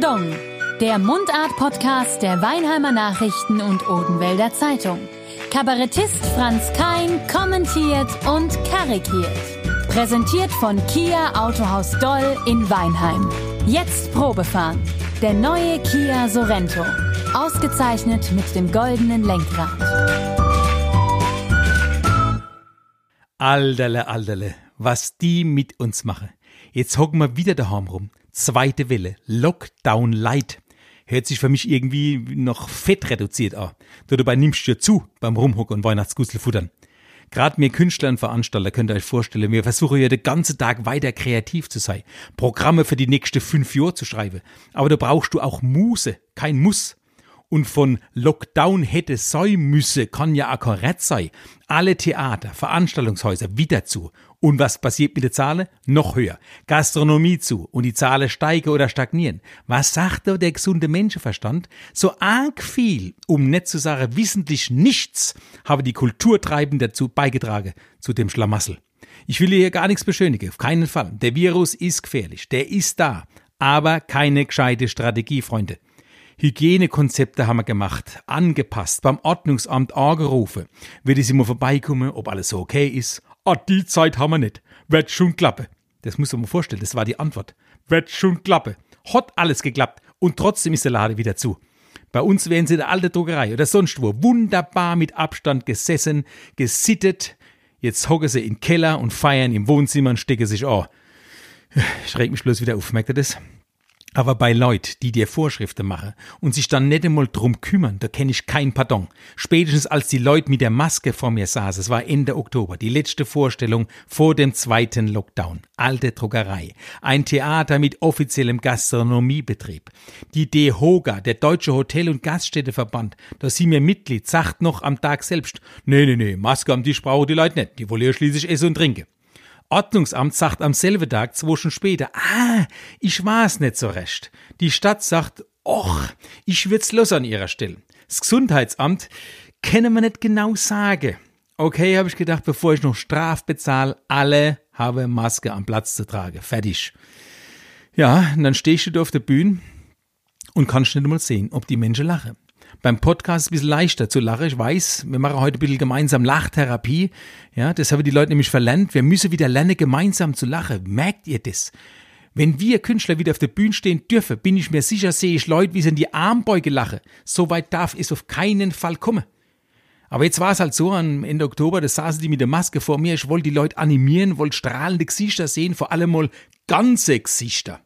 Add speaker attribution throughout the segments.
Speaker 1: Pardon, der Mundart-Podcast der Weinheimer Nachrichten und Odenwälder Zeitung. Kabarettist Franz Kein kommentiert und karikiert. Präsentiert von Kia Autohaus Doll in Weinheim. Jetzt Probefahren. Der neue Kia Sorento. Ausgezeichnet mit dem goldenen Lenkrad.
Speaker 2: Alterle, alterle, was die mit uns machen. Jetzt hocken wir wieder daheim rum. Zweite Welle. Lockdown Light. Hört sich für mich irgendwie noch fett reduziert an. Du dabei nimmst du zu beim Rumhocken und Weihnachtsgusel futtern. Gerade mir Künstler und Veranstalter könnt ihr euch vorstellen, wir versuchen ja den ganzen Tag weiter kreativ zu sein, Programme für die nächsten fünf Jahre zu schreiben. Aber da brauchst du auch Muse, kein Muss und von Lockdown hätte sein müsse, kann ja korrekt sein. Alle Theater, Veranstaltungshäuser wieder zu. Und was passiert mit den Zahlen? Noch höher. Gastronomie zu und die Zahlen steigen oder stagnieren. Was sagt da der gesunde Menschenverstand? So arg viel, um nicht zu sagen wissentlich nichts, habe die Kulturtreibenden dazu beigetragen, zu dem Schlamassel. Ich will hier gar nichts beschönigen, auf keinen Fall. Der Virus ist gefährlich, der ist da. Aber keine gescheite Strategie, Freunde. Hygienekonzepte haben wir gemacht, angepasst, beim Ordnungsamt angerufen. Wird es immer vorbeikommen, ob alles so okay ist? Ah, die Zeit haben wir nicht. Wird schon klappen. Das muss man sich vorstellen, das war die Antwort. Wird schon klappen. Hat alles geklappt. Und trotzdem ist der Laden wieder zu. Bei uns wären sie in der alten Druckerei oder sonst wo wunderbar mit Abstand gesessen, gesittet. Jetzt hocken sie im Keller und feiern im Wohnzimmer und stecken sich an. Ich mich bloß wieder auf, merkt ihr das? Aber bei Leut, die dir Vorschriften machen und sich dann nicht einmal drum kümmern, da kenne ich kein Pardon. Spätestens als die Leute mit der Maske vor mir saßen, es war Ende Oktober, die letzte Vorstellung vor dem zweiten Lockdown. Alte Druckerei. Ein Theater mit offiziellem Gastronomiebetrieb. Die DEHOGA, der Deutsche Hotel- und Gaststätteverband, da sie mir Mitglied, sagt noch am Tag selbst, nee, nee, nee, Maske am Tisch brauchen die Leute nicht, die wollen ja schließlich essen und trinken. Ordnungsamt sagt am selben Tag, zwei Wochen später, ah, ich weiß nicht so recht. Die Stadt sagt, och, ich würd's los an ihrer Stelle. Das Gesundheitsamt können wir nicht genau sagen. Okay, habe ich gedacht, bevor ich noch Straf bezahle, alle haben Maske am Platz zu tragen. Fertig. Ja, und dann stehst du da auf der Bühne und kannst nicht mal sehen, ob die Menschen lachen beim Podcast ein bisschen leichter zu lachen. Ich weiß, wir machen heute ein bisschen gemeinsam Lachtherapie. Ja, das haben die Leute nämlich verlernt. Wir müssen wieder lernen, gemeinsam zu lachen. Merkt ihr das? Wenn wir Künstler wieder auf der Bühne stehen dürfen, bin ich mir sicher, sehe ich Leute, wie sie in die Armbeuge lachen. So weit darf es auf keinen Fall kommen. Aber jetzt war es halt so, am Ende Oktober, da saßen die mit der Maske vor mir. Ich wollte die Leute animieren, wollte strahlende Gesichter sehen, vor allem mal ganze Gesichter.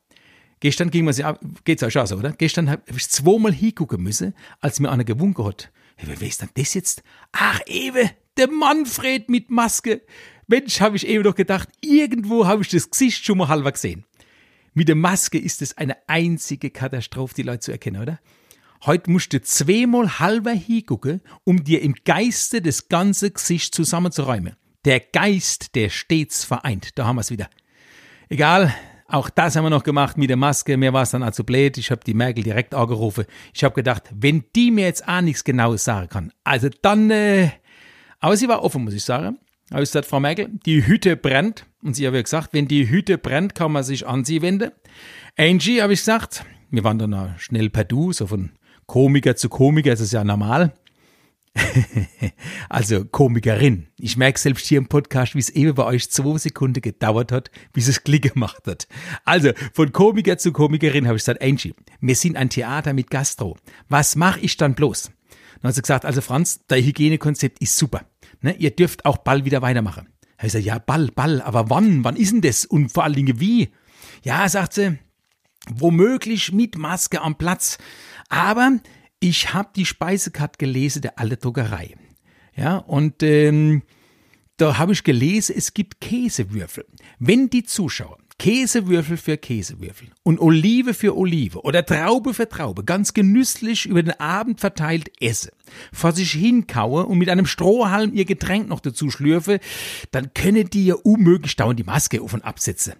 Speaker 2: Gestern ging man sich, geht's euch auch so, oder? Gestern habe ich zweimal hingucken müssen, als mir einer gewunken hat. Hey, wer ist denn das jetzt? Ach, Ewe, der Manfred mit Maske. Mensch, habe ich eben doch gedacht, irgendwo habe ich das Gesicht schon mal halber gesehen. Mit der Maske ist es eine einzige Katastrophe, die Leute zu erkennen, oder? Heute musst du zweimal halber hingucken, um dir im Geiste das ganze Gesicht zusammenzuräumen. Der Geist, der stets vereint. Da haben wir es wieder. Egal, auch das haben wir noch gemacht mit der Maske. Mir war es dann also blöd. Ich habe die Merkel direkt angerufen. Ich habe gedacht, wenn die mir jetzt auch nichts Genaues sagen kann, also dann. Äh, aber sie war offen, muss ich sagen. Habe ich gesagt, Frau Merkel, die Hütte brennt. Und sie hat gesagt, wenn die Hütte brennt, kann man sich an sie wenden. Angie, habe ich gesagt. Wir waren dann schnell per Du, so von Komiker zu Komiker, ist ja normal. also Komikerin. Ich merke selbst hier im Podcast, wie es eben bei euch zwei Sekunden gedauert hat, bis es Klick gemacht hat. Also von Komiker zu Komikerin habe ich gesagt, Angie, wir sind ein Theater mit Gastro. Was mache ich dann bloß? Dann hat sie gesagt, also Franz, dein Hygienekonzept ist super. Ne? Ihr dürft auch bald wieder weitermachen. Da gesagt, ja, Ball, Ball, aber wann? Wann ist denn das? Und vor allen Dingen wie? Ja, sagt sie, womöglich mit Maske am Platz. Aber ich habe die Speisekarte gelesen der alte Druckerei. Ja, und ähm, da habe ich gelesen, es gibt Käsewürfel. Wenn die Zuschauer Käsewürfel für Käsewürfel und Olive für Olive oder Traube für Traube ganz genüsslich über den Abend verteilt esse, vor sich hinkaue und mit einem Strohhalm ihr Getränk noch dazu schlürfe, dann könne die ja unmöglich dauernd die Maske auf und absetzen.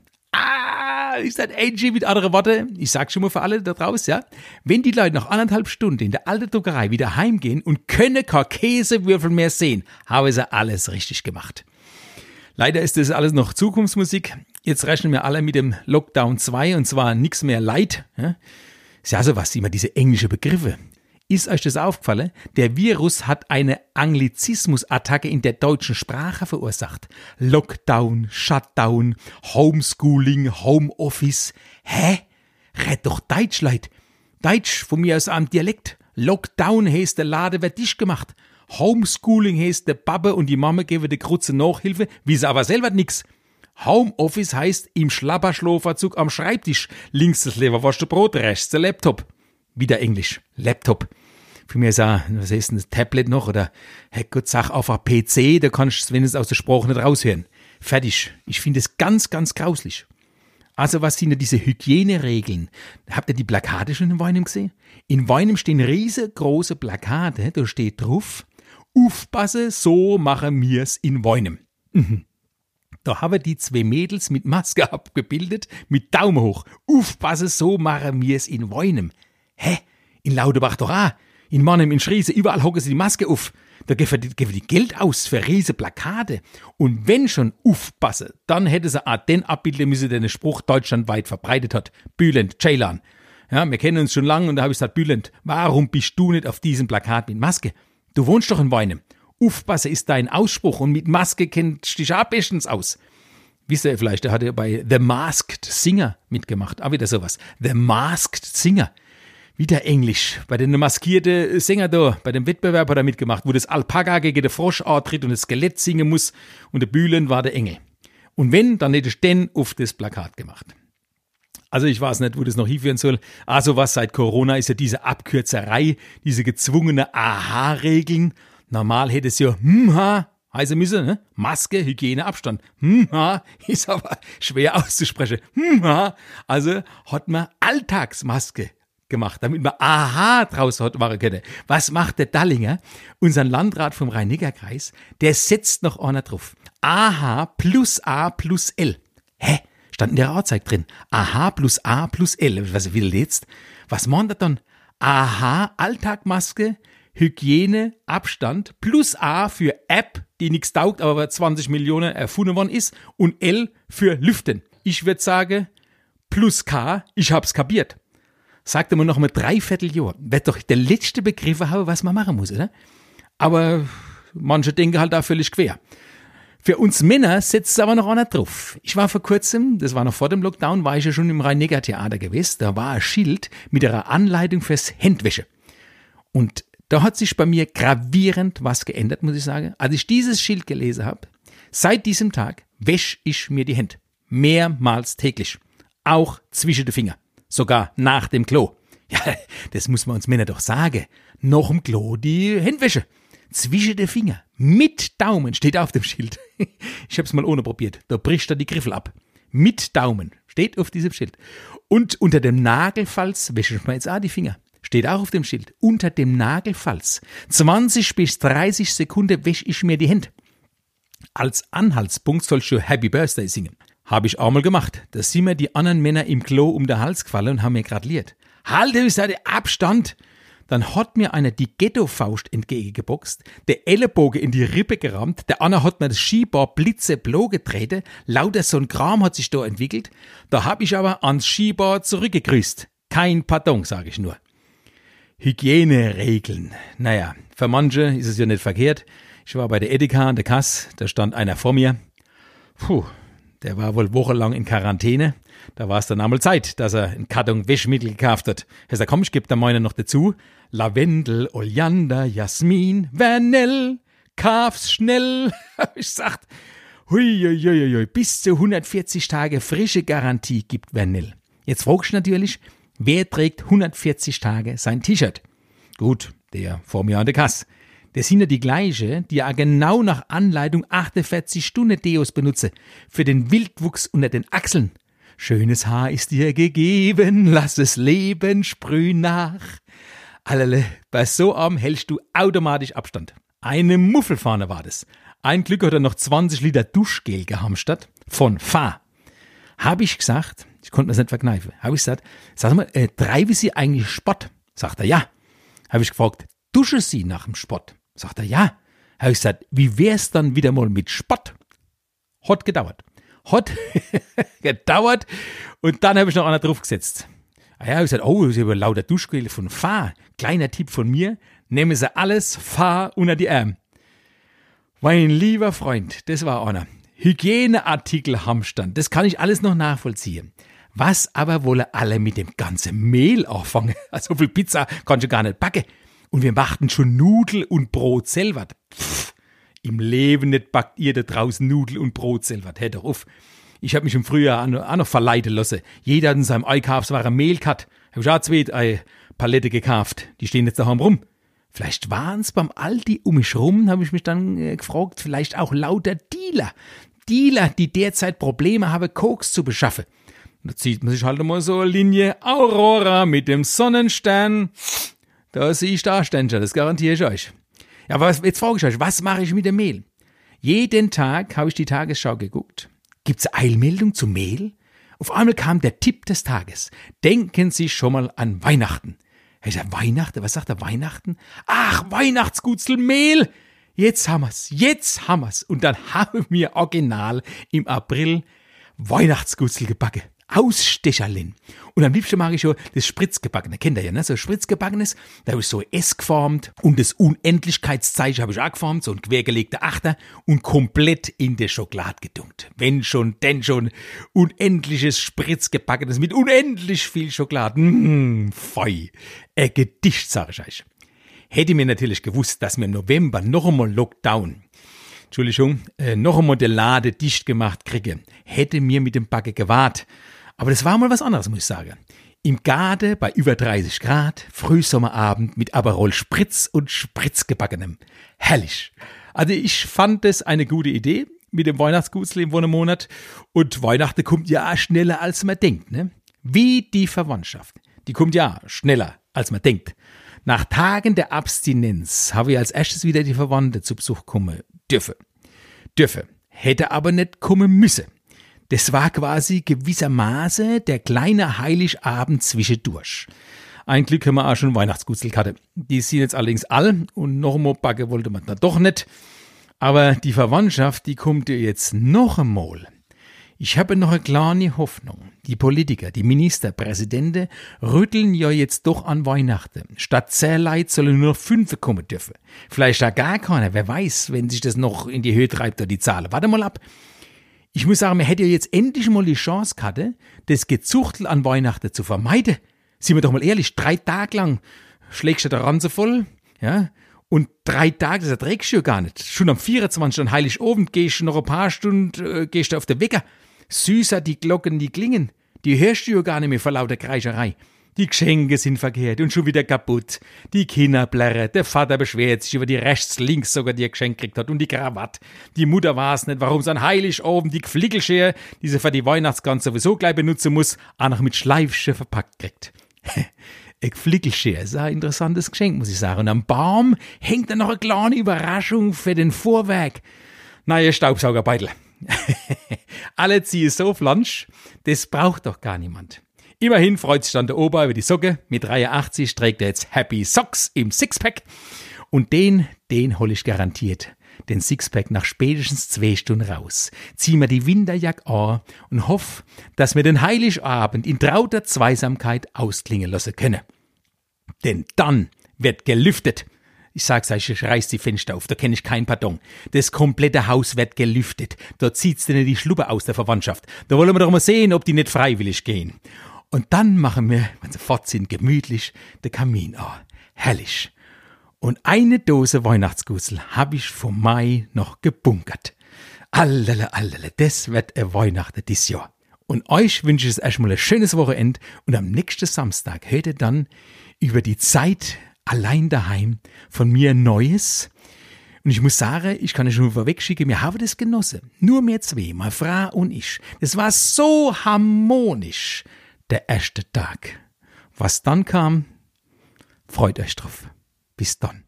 Speaker 2: Ah, ich sag Angie mit anderen Worten, ich sag schon mal für alle da draußen, ja. Wenn die Leute nach anderthalb Stunden in der alten Druckerei wieder heimgehen und können kein Käsewürfel mehr sehen, haben sie alles richtig gemacht. Leider ist das alles noch Zukunftsmusik. Jetzt rechnen wir alle mit dem Lockdown 2 und zwar nichts mehr Leid. Ja? Ist ja sowas, immer diese englische Begriffe. Ist euch das aufgefallen? Der Virus hat eine Anglizismusattacke in der deutschen Sprache verursacht. Lockdown, Shutdown, Homeschooling, Homeoffice. Hä? Red doch Deutsch, Leid. Deutsch von mir aus am Dialekt. Lockdown heißt der Lade wird dicht gemacht. Homeschooling heißt der Babbe und die Mama geben der Krutze Nachhilfe, wie sie aber selber nix. Homeoffice heißt im Schlapperschloferzug am Schreibtisch. Links das Leberwurst Brot, rechts der Laptop. Wieder Englisch. Laptop. Für mich ist auch, was heißt denn das Tablet noch? Oder, hey Gott, sag auf ein PC, da kannst du wenigstens aus der Sprache nicht raushören. Fertig. Ich finde es ganz, ganz grauslich. Also was sind denn diese Hygieneregeln? Habt ihr die Plakate schon in Weinem gesehen? In Weinem stehen riesengroße Plakate, da steht drauf, Aufpasse, so machen mir's in Weinem. Mhm. Da haben die zwei Mädels mit Maske abgebildet, mit Daumen hoch. Aufpasse, so machen mir's in Weinem. Hä? In Laudebach doch auch. In Mannem, in Schriese, überall hocken sie die Maske auf. Da geben die, geben die Geld aus für riese Plakate. Und wenn schon aufpasse, dann hätte sie auch den abbilden müssen, der den Spruch deutschlandweit verbreitet hat. Bülent, Ceylan. Ja, wir kennen uns schon lange und da habe ich gesagt, Bülent, warum bist du nicht auf diesem Plakat mit Maske? Du wohnst doch in Weinem. Aufpasse ist dein Ausspruch und mit Maske kennt dich auch bestens aus. Wisst ihr vielleicht, der hatte bei The Masked Singer mitgemacht. Auch wieder sowas. The Masked Singer. Wieder Englisch. Bei den maskierten Sänger da, bei dem Wettbewerb hat er mitgemacht, wo das Alpaka gegen den Frosch antritt und das Skelett singen muss und der Bühlen war der Engel. Und wenn, dann hätte ich den auf das Plakat gemacht. Also ich weiß nicht, wo das noch hinführen soll. Also was seit Corona ist ja diese Abkürzerei, diese gezwungene Aha-Regeln. Normal hätte es ja hm ha heißen müssen, ne? Maske, Hygiene, Abstand. Hm ist aber schwer auszusprechen. Hm also hat man Alltagsmaske gemacht, damit man Aha draus hat machen können. Was macht der Dallinger, unser Landrat vom Rhein-Neckar-Kreis? Der setzt noch einer drauf. Aha plus A plus L. Hä? stand in der Anzeige drin. AH plus A plus L. Was will jetzt? Was meint er dann? AH, Alltagmaske, Hygiene, Abstand, plus A für App, die nichts taugt, aber 20 Millionen erfunden worden ist, und L für Lüften. Ich würde sagen, plus K, ich hab's kapiert. Sagte man noch mal dreiviertel Jahr. Wird doch der letzte Begriff haben, was man machen muss, oder? Aber manche denken halt da völlig quer. Für uns Männer setzt es aber noch einer drauf. Ich war vor kurzem, das war noch vor dem Lockdown, war ich ja schon im Rhein-Neckar-Theater gewesen. Da war ein Schild mit einer Anleitung fürs Händwäsche. Und da hat sich bei mir gravierend was geändert, muss ich sagen. Als ich dieses Schild gelesen habe, seit diesem Tag wäsche ich mir die Hände. Mehrmals täglich. Auch zwischen die Finger. Sogar nach dem Klo. Ja, das muss man uns Männer doch sagen. Noch im Klo die Händwäsche zwischen den Finger, mit Daumen, steht auf dem Schild. Ich habe es mal ohne probiert. Da bricht er die Griffel ab. Mit Daumen, steht auf diesem Schild. Und unter dem Nagelfalz wäsche ich mir jetzt auch die Finger. Steht auch auf dem Schild. Unter dem Nagelfalz. 20 bis 30 Sekunden wäsche ich mir die Hände. Als Anhaltspunkt sollst du Happy Birthday singen. Habe ich auch mal gemacht. Da sind mir die anderen Männer im Klo um den Hals gefallen und haben mir gratuliert. Halte seine Abstand! Dann hat mir einer die Ghetto-Faust entgegengeboxt, der Ellenbogen in die Rippe gerammt, der Anna hat mir das Skibar blitzeblau getreten, lauter so ein Kram hat sich da entwickelt. Da hab ich aber ans Skibar zurückgegrüßt. Kein Pardon, sage ich nur. Hygieneregeln. Naja, für manche ist es ja nicht verkehrt. Ich war bei der Edeka an der Kasse, da stand einer vor mir. Puh, der war wohl wochenlang in Quarantäne. Da war es dann einmal Zeit, dass er einen Karton Wäschmittel gekauft hat. Er sagt, komm, ich geb da meine noch dazu. Lavendel, Oleander, Jasmin, Vanille, kauf's schnell. ich sagt, huiuiuiui, bis zu 140 Tage frische Garantie gibt Vanille. Jetzt fragst du natürlich, wer trägt 140 Tage sein T-Shirt? Gut, der vor mir an der Kasse. Das sind ja die gleiche, die ja genau nach Anleitung 48 Stunden Deos benutze. Für den Wildwuchs unter den Achseln. Schönes Haar ist dir gegeben, lass es leben, sprüh nach. Allerle, bei so einem hältst du automatisch Abstand. Eine Muffelfahne war das. Ein Glück hat er noch 20 Liter Duschgel gehamstert. Von Fa. Hab ich gesagt, ich konnte mir's nicht verkneifen, hab ich gesagt, sag mal, äh, treibe Sie eigentlich Sport? Sagt er, ja. Hab ich gefragt, dusche Sie nach dem Sport? Sagt er, ja. Hab ich gesagt, wie wär's dann wieder mal mit Spott? Hat gedauert. Hat gedauert und dann habe ich noch einer draufgesetzt. Ah ja, ich gesagt, oh, ich habe lauter Duschgel von Fahr. Kleiner Tipp von mir, nehmen Sie alles Fahr unter die Arme. Mein lieber Freund, das war einer. Hygieneartikel Hamstand, das kann ich alles noch nachvollziehen. Was aber wollen alle mit dem ganzen Mehl anfangen? Also viel Pizza kannst du gar nicht backen. Und wir machten schon Nudel und Brot selber. Pff, Im Leben nicht backt ihr da draußen Nudel und Brot selber. Hör doch auf. Ich hab mich im Frühjahr auch noch verleiten lassen. Jeder hat in seinem Einkaufsware Mehl gehabt. Hab ich auch zwei eine Palette gekauft. Die stehen jetzt daheim rum. Vielleicht waren's beim Aldi um mich rum, habe ich mich dann äh, gefragt, vielleicht auch lauter Dealer. Dealer, die derzeit Probleme haben, Koks zu beschaffen. Da zieht man sich halt mal so eine Linie Aurora mit dem Sonnenstern. Da sehe ich da Ständer, das garantiere ich euch. Ja, aber jetzt frage ich euch, was mache ich mit dem Mehl? Jeden Tag habe ich die Tagesschau geguckt. Gibt's Eilmeldung zu Mehl? Auf einmal kam der Tipp des Tages. Denken Sie schon mal an Weihnachten. Ich sag, Weihnachten? Was sagt er, Weihnachten? Ach, Weihnachtsgutzel Mehl! Jetzt haben wir's, jetzt haben wir's. Und dann haben wir original im April Weihnachtsgutzel gebacken. Ausstecherlin. Und am liebsten mag ich schon das Spritzgebackene. Kennt ihr ja, ne? So Spritzgebackenes. Da habe ich so S geformt. Und das Unendlichkeitszeichen habe ich auch geformt. So ein quergelegter Achter. Und komplett in der Schokolade gedunkt. Wenn schon, denn schon. Unendliches Spritzgebackenes mit unendlich viel Schokolade. Mmh, fei. Ein Gedicht, sag ich euch. Hätte mir natürlich gewusst, dass wir im November noch einmal Lockdown Entschuldigung, äh, noch einmal der Lade dicht gemacht kriege, hätte mir mit dem Backe gewahrt. Aber das war mal was anderes, muss ich sagen. Im Garde bei über 30 Grad, Frühsommerabend mit Aperol Spritz und Spritzgebackenem. Herrlich. Also ich fand es eine gute Idee mit dem Weihnachtsgutsel im Monat. Und Weihnachten kommt ja schneller, als man denkt. Ne? Wie die Verwandtschaft. Die kommt ja schneller, als man denkt. Nach Tagen der Abstinenz habe ich als erstes wieder die Verwandte zu Besuch kommen dürfen. Dürfen. Hätte aber nicht kommen müssen. Das war quasi gewissermaßen der kleine Heiligabend zwischendurch. Ein Glück haben wir auch schon Weihnachtsgutzelkarte. Die sind jetzt allerdings all und noch einmal backen wollte man da doch nicht. Aber die Verwandtschaft, die kommt jetzt noch einmal. Ich habe noch eine kleine Hoffnung. Die Politiker, die Ministerpräsidenten rütteln ja jetzt doch an Weihnachten. Statt zehn Leute sollen nur fünf kommen dürfen. Vielleicht da gar keiner. Wer weiß, wenn sich das noch in die Höhe treibt, da die Zahlen. Warte mal ab. Ich muss sagen, man hätte ja jetzt endlich mal die Chance gehabt, das Gezuchtel an Weihnachten zu vermeiden. Sind wir doch mal ehrlich, drei Tage lang schlägst du der Ranze voll, ja, und drei Tage, das erträgst du ja gar nicht. Schon am 24. an Heiligabend gehst du noch ein paar Stunden, äh, gehst du auf den Wecker. Süßer die Glocken, die klingen. Die hörst du ja gar nicht mehr vor lauter Kreischerei. Die Geschenke sind verkehrt und schon wieder kaputt. Die Kinder blärren, der Vater beschwert sich über die rechts, links sogar, die er geschenkt gekriegt hat und die Krawatte. Die Mutter weiß nicht, warum sie an Heiligabend die Geflickelschere, die sie für die Weihnachtsgans sowieso gleich benutzen muss, auch noch mit Schleifsche verpackt kriegt. Ein Geflickelschere ist ein interessantes Geschenk, muss ich sagen. Und am Baum hängt dann noch eine kleine Überraschung für den Vorwerk. Neue Staubsaugerbeitel. Alle ziehen so Flansch, das braucht doch gar niemand. Immerhin freut sich dann der Ober über die Socke. Mit 83 trägt er jetzt Happy Socks im Sixpack. Und den, den hol ich garantiert. Den Sixpack nach spätestens zwei Stunden raus. Zieh mir die Winterjacke an und hoff, dass wir den Heiligabend in trauter Zweisamkeit ausklingen lassen können. Denn dann wird gelüftet. Ich sag's euch, ich reiß die Fenster auf, da kenne ich kein Pardon. Das komplette Haus wird gelüftet. Da zieht's denn die Schlubbe aus der Verwandtschaft. Da wollen wir doch mal sehen, ob die nicht freiwillig gehen. Und dann machen wir, wenn sie fort sind, gemütlich den Kamin an. Herrlich. Und eine Dose Weihnachtsgusel habe ich vom Mai noch gebunkert. Allele, allele, das wird ein Weihnachten dieses Jahr. Und euch wünsche ich erstmal ein schönes Wochenende und am nächsten Samstag hört ihr dann über die Zeit allein daheim von mir Neues. Und ich muss sagen, ich kann es schon vorwegschicken, wir haben das genossen. Nur mehr zwei, meine Frau und ich. Das war so harmonisch der erste Tag. Was dann kam, freut euch drauf. Bis dann.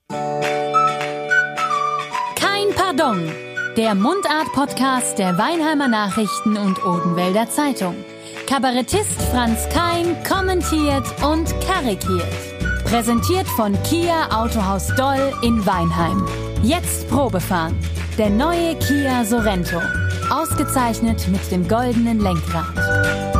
Speaker 1: Kein Pardon. Der Mundart-Podcast der Weinheimer Nachrichten und Odenwälder Zeitung. Kabarettist Franz Kein kommentiert und karikiert. Präsentiert von Kia Autohaus Doll in Weinheim. Jetzt Probefahren. Der neue Kia Sorento. Ausgezeichnet mit dem goldenen Lenkrad.